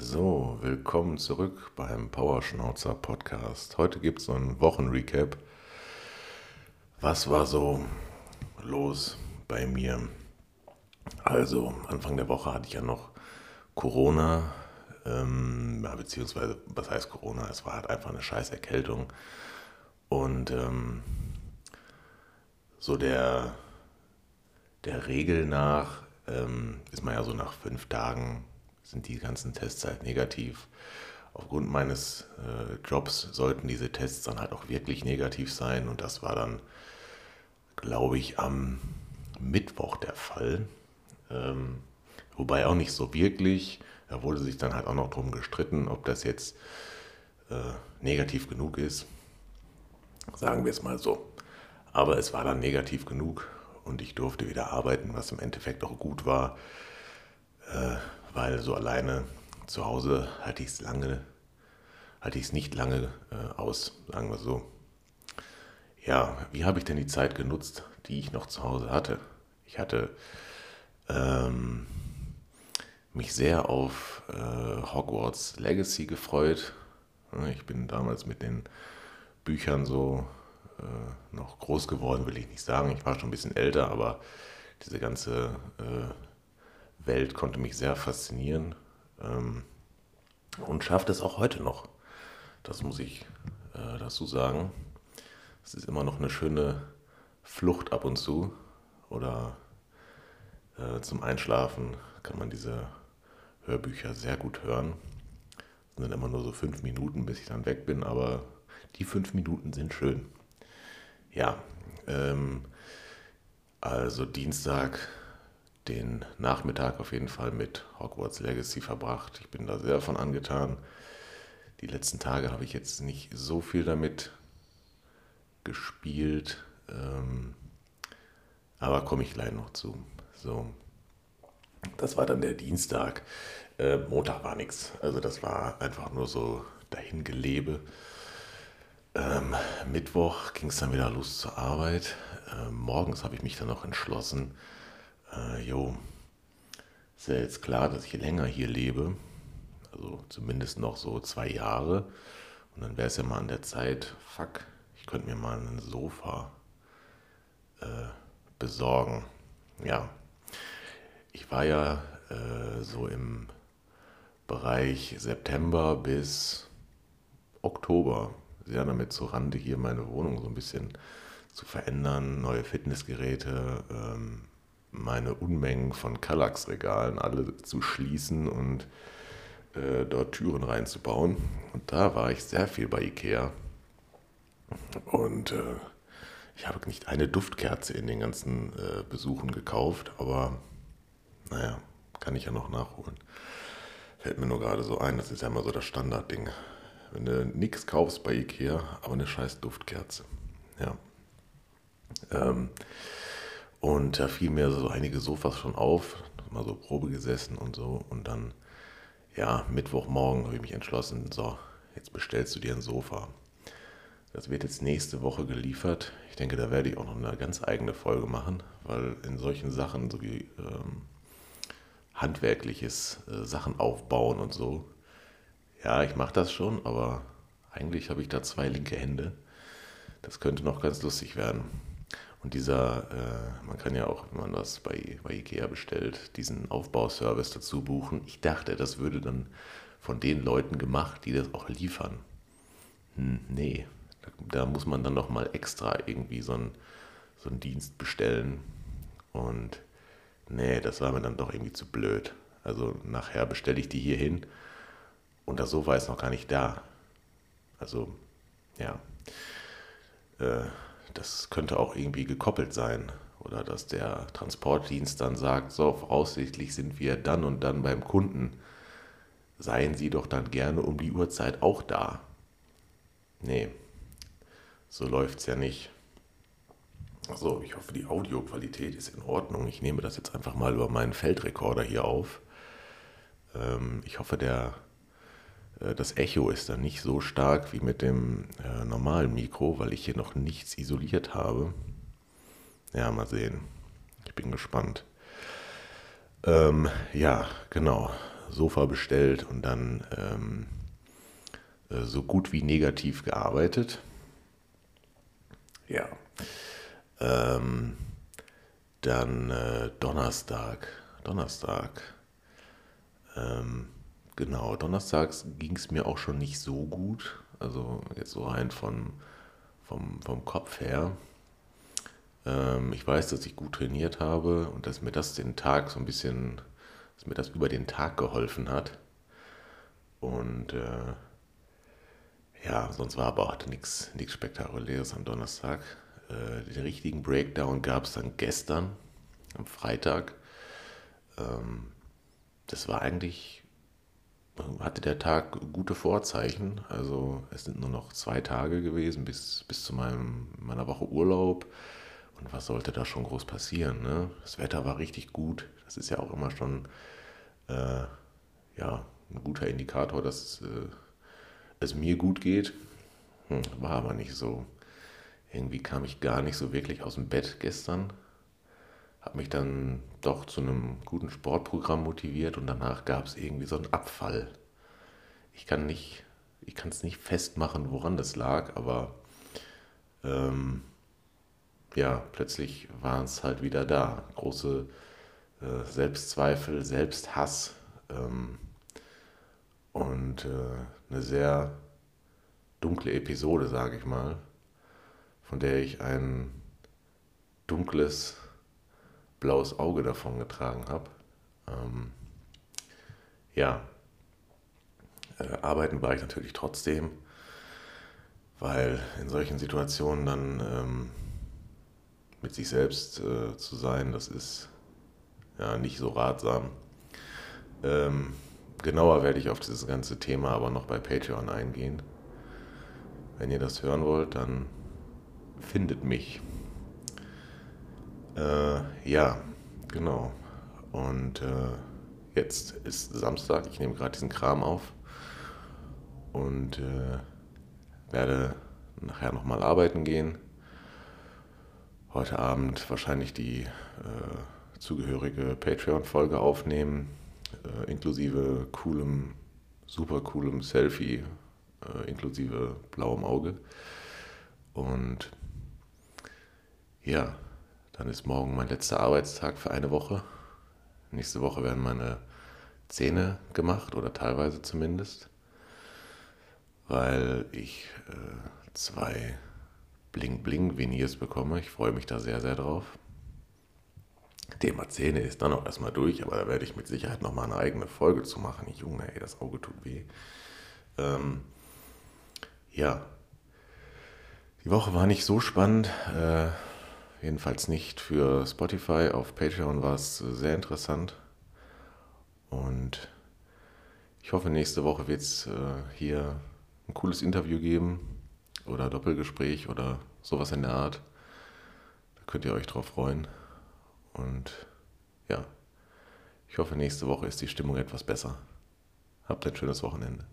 So, willkommen zurück beim Powerschnauzer Podcast. Heute gibt es so einen Wochenrecap. Was war so los bei mir? Also, Anfang der Woche hatte ich ja noch Corona, ähm, beziehungsweise, was heißt Corona? Es war halt einfach eine scheiß Erkältung. Und ähm, so der, der Regel nach ähm, ist man ja so nach fünf Tagen sind die ganzen Tests halt negativ. Aufgrund meines äh, Jobs sollten diese Tests dann halt auch wirklich negativ sein und das war dann, glaube ich, am Mittwoch der Fall. Ähm, wobei auch nicht so wirklich. Da wurde sich dann halt auch noch drum gestritten, ob das jetzt äh, negativ genug ist. Sagen wir es mal so. Aber es war dann negativ genug und ich durfte wieder arbeiten, was im Endeffekt auch gut war. Äh, weil so alleine zu Hause hatte ich es lange, hatte ich es nicht lange äh, aus, sagen wir so. Ja, wie habe ich denn die Zeit genutzt, die ich noch zu Hause hatte? Ich hatte ähm, mich sehr auf äh, Hogwarts Legacy gefreut. Ich bin damals mit den Büchern so äh, noch groß geworden, will ich nicht sagen. Ich war schon ein bisschen älter, aber diese ganze äh, Welt konnte mich sehr faszinieren ähm, und schafft es auch heute noch. Das muss ich äh, dazu sagen. Es ist immer noch eine schöne Flucht ab und zu oder äh, zum Einschlafen kann man diese Hörbücher sehr gut hören. Es sind immer nur so fünf Minuten, bis ich dann weg bin, aber die fünf Minuten sind schön. Ja, ähm, also Dienstag den Nachmittag auf jeden Fall mit Hogwarts Legacy verbracht. Ich bin da sehr von angetan. Die letzten Tage habe ich jetzt nicht so viel damit gespielt, ähm, aber komme ich gleich noch zu. So, das war dann der Dienstag. Äh, Montag war nichts. Also das war einfach nur so dahingelebe. Ähm, Mittwoch ging es dann wieder los zur Arbeit. Ähm, morgens habe ich mich dann noch entschlossen, äh, jo, ist ja jetzt klar, dass ich länger hier lebe, also zumindest noch so zwei Jahre. Und dann wäre es ja mal an der Zeit, fuck, ich könnte mir mal ein Sofa äh, besorgen. Ja, ich war ja äh, so im Bereich September bis Oktober sehr damit zu Rande, hier meine Wohnung so ein bisschen zu verändern, neue Fitnessgeräte, ähm, meine Unmengen von Kallax-Regalen alle zu schließen und äh, dort Türen reinzubauen. Und da war ich sehr viel bei Ikea. Und äh, ich habe nicht eine Duftkerze in den ganzen äh, Besuchen gekauft, aber naja, kann ich ja noch nachholen. Fällt mir nur gerade so ein, das ist ja immer so das Standardding. Wenn du nichts kaufst bei Ikea, aber eine scheiß Duftkerze. Ja. Ähm, und da fiel mir so einige Sofas schon auf, mal so Probe gesessen und so. Und dann, ja, Mittwochmorgen habe ich mich entschlossen, so, jetzt bestellst du dir ein Sofa. Das wird jetzt nächste Woche geliefert. Ich denke, da werde ich auch noch eine ganz eigene Folge machen, weil in solchen Sachen, so wie ähm, handwerkliches äh, Sachen aufbauen und so, ja, ich mache das schon, aber eigentlich habe ich da zwei linke Hände. Das könnte noch ganz lustig werden. Und dieser, äh, man kann ja auch, wenn man das bei, bei Ikea bestellt, diesen Aufbauservice dazu buchen. Ich dachte, das würde dann von den Leuten gemacht, die das auch liefern. Hm, nee, da, da, muss man dann nochmal extra irgendwie so einen, so einen Dienst bestellen. Und nee, das war mir dann doch irgendwie zu blöd. Also nachher bestelle ich die hier hin und das Sofa ist noch gar nicht da. Also, ja. Äh, das könnte auch irgendwie gekoppelt sein. Oder dass der Transportdienst dann sagt, so, voraussichtlich sind wir dann und dann beim Kunden. Seien Sie doch dann gerne um die Uhrzeit auch da. Nee, so läuft es ja nicht. So, ich hoffe, die Audioqualität ist in Ordnung. Ich nehme das jetzt einfach mal über meinen Feldrekorder hier auf. Ähm, ich hoffe, der das Echo ist dann nicht so stark wie mit dem äh, normalen Mikro, weil ich hier noch nichts isoliert habe. Ja, mal sehen. Ich bin gespannt. Ähm, ja, genau. Sofa bestellt und dann ähm, äh, so gut wie negativ gearbeitet. Ja. Ähm, dann äh, Donnerstag. Donnerstag. Ähm, genau, donnerstags ging es mir auch schon nicht so gut. Also jetzt so rein von, vom, vom Kopf her. Ähm, ich weiß, dass ich gut trainiert habe und dass mir das den Tag so ein bisschen, dass mir das über den Tag geholfen hat. Und äh, ja, sonst war aber auch nichts Spektakuläres am Donnerstag. Äh, den richtigen Breakdown gab es dann gestern, am Freitag. Ähm, das war eigentlich, hatte der Tag gute Vorzeichen. Also es sind nur noch zwei Tage gewesen bis, bis zu meinem, meiner Woche Urlaub. Und was sollte da schon groß passieren? Ne? Das Wetter war richtig gut. Das ist ja auch immer schon äh, ja, ein guter Indikator, dass äh, es mir gut geht. Hm, war aber nicht so. Irgendwie kam ich gar nicht so wirklich aus dem Bett gestern. Habe mich dann doch zu einem guten Sportprogramm motiviert und danach gab es irgendwie so einen Abfall. Ich kann nicht, ich kann es nicht festmachen, woran das lag, aber ähm, ja, plötzlich waren es halt wieder da. Große äh, Selbstzweifel, Selbsthass ähm, und äh, eine sehr dunkle Episode, sage ich mal, von der ich ein dunkles blaues Auge davon getragen habe. Ähm, ja, äh, arbeiten war ich natürlich trotzdem, weil in solchen Situationen dann ähm, mit sich selbst äh, zu sein, das ist ja nicht so ratsam. Ähm, genauer werde ich auf dieses ganze Thema aber noch bei Patreon eingehen. Wenn ihr das hören wollt, dann findet mich. Äh, ja, genau. Und äh, jetzt ist Samstag, ich nehme gerade diesen Kram auf und äh, werde nachher nochmal arbeiten gehen heute Abend wahrscheinlich die äh, zugehörige Patreon-Folge aufnehmen, äh, inklusive coolem, super coolem Selfie, äh, inklusive blauem Auge. Und ja, dann ist morgen mein letzter Arbeitstag für eine Woche. Nächste Woche werden meine Zähne gemacht oder teilweise zumindest, weil ich äh, zwei Bling-Bling-Veneers bekomme. Ich freue mich da sehr, sehr drauf. Thema Zähne ist dann auch erstmal durch, aber da werde ich mit Sicherheit nochmal eine eigene Folge zu machen. Junge, ey, das Auge tut weh. Ähm, ja, die Woche war nicht so spannend. Äh, jedenfalls nicht für Spotify. Auf Patreon war es sehr interessant. Und ich hoffe, nächste Woche wird es äh, hier ein cooles Interview geben oder Doppelgespräch oder sowas in der Art. Da könnt ihr euch drauf freuen. Und ja, ich hoffe, nächste Woche ist die Stimmung etwas besser. Habt ein schönes Wochenende.